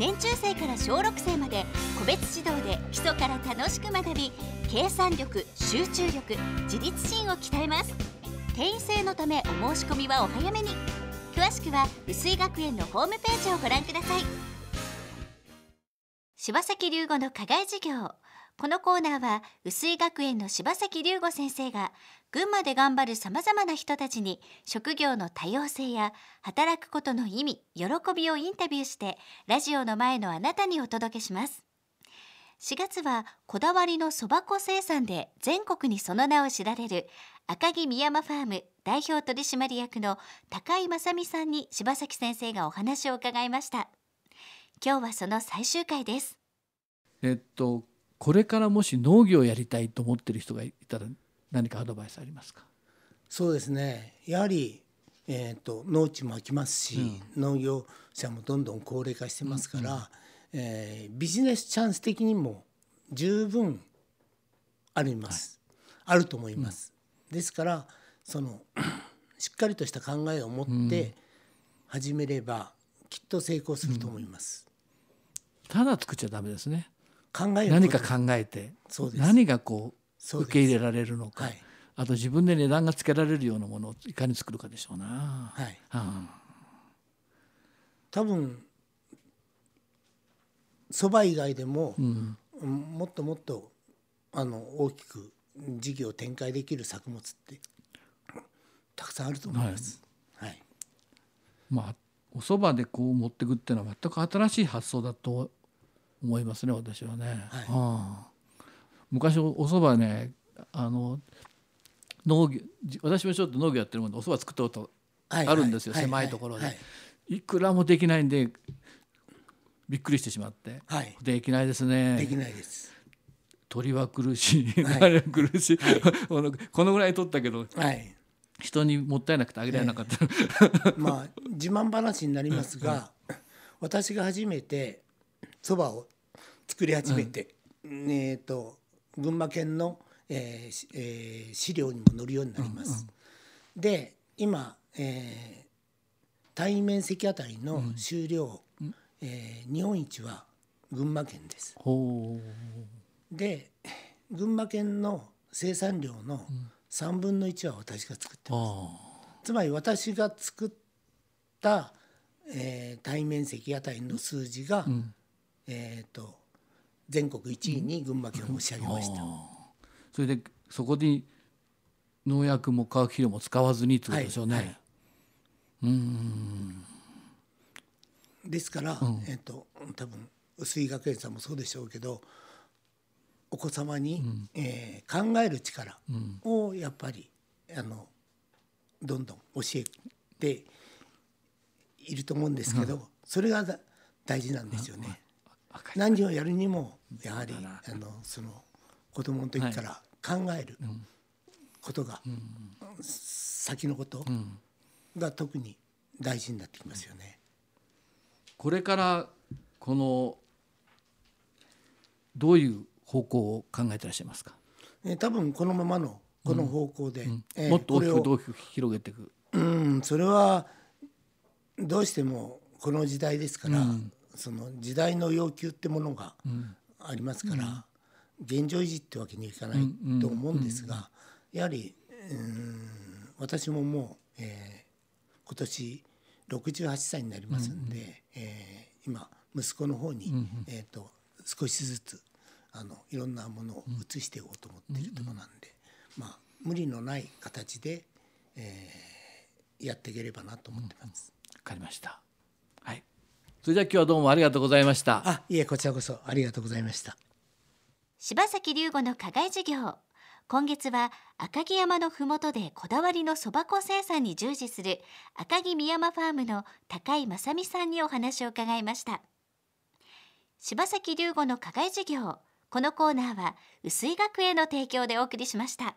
年中生から小6生まで個別指導で基礎から楽しく学び計算力集中力自立心を鍛えます。定員制のためお申し込みはお早めに。詳しくは薄井学園のホームページをご覧ください。柴崎龍吾の課外授業このコーナーは薄井学園の柴崎龍吾先生が群馬で頑張るさまざまな人たちに職業の多様性や働くことの意味喜びをインタビューしてラジオの前のあなたにお届けします。4月はこだわりのそば粉生産で全国にその名を知られる赤城宮山ファーム代表取締役の高井正美さんに柴崎先生がお話を伺いました。今日はその最終回です。えっとこれからもし農業をやりたいと思ってる人がいたら何かアドバイスありますか？そうですね。やはり、えーと、農地も空きますし、うん、農業者もどんどん高齢化してますから、うんうん、えー、ビジネスチャンス的にも十分あります、はい、あると思います。うん、ですからその しっかりとした考えを持って始めれば、きっと成功すると思います。ただ作っちゃダメですね。考え何か考えて何がこう受け入れられるのか、はい、あと自分で値段がつけられるようなものをいかに作るかでしょうな。はい、はあ、多分そば以外でも、うん、もっともっとあの大きく事業を展開できる作物ってたくさんあると思います。はい、はい、まあお蕎麦でこう持っていくっていうのは全く新しい発想だと思いますね私はね。はい、はあ、昔お蕎麦ねあの農業私もちょっと農業やってるもんでお蕎麦作ったことあるんですよ、はいはい、狭いところで、はい、いくらもできないんでびっくりしてしまって、はい、できないですね。できないです。鳥は苦しい、はい、苦しい、はい、このぐらい取ったけど、はい、人にもったいなくてあげられなかった、えー、まあ自慢話になりますが、私が初めてそばを作り始めて、うん、えーと、群馬県の、えーえー、資料にも載るようになります。うんうん、で今、えー、対面積あたりの収量、うん、えー、日本一は群馬県です。で群馬県の生産量の3分の1は私が作ってます。つまり私が作った、えー、対面積あたりの数字が、うん、えーと全国1位に群馬県を押し上げました、うん、それでそこに農薬も化学肥料も使わずにってことでしょうね、はいはい、うん。ですから、うん、えっ、ー、と多分薄井学園さんもそうでしょうけどお子様に、うん、えー、考える力をやっぱり、あのどんどん教えていると思うんですけど、うん、それが大事なんですよね。何をやるにもやはりあのその子供の時から考えることが、先のことが特に大事になってきますよね。これからこのどういう方向を考えてらっしゃいますか？えー、多分このままのこの方向で、うん。えー、もっと大きくどう広げていく。うん、それはどうしてもこの時代ですから、うん、その時代の要求ってものがありますから、現状維持ってわけにいかないと思うんですが、やはり私ももう、えー、今年68歳になりますんで、うんえー、今息子の方に、うんえーと、少しずつあのいろんなものを移していこうと思っているところなんで、まあ、無理のない形で、えー、やっていければなと思ってます。わ、かりましたそれじゃあ今日はどうもありがとうございました。あいえこちらこそありがとうございました。柴崎龍吾の課外授業。今月は赤城山のふもとでこだわりのそば粉生産に従事する赤城宮山ファームの高井正美さんにお話を伺いました。柴崎龍吾の課外授業。このコーナーは薄井学園の提供でお送りしました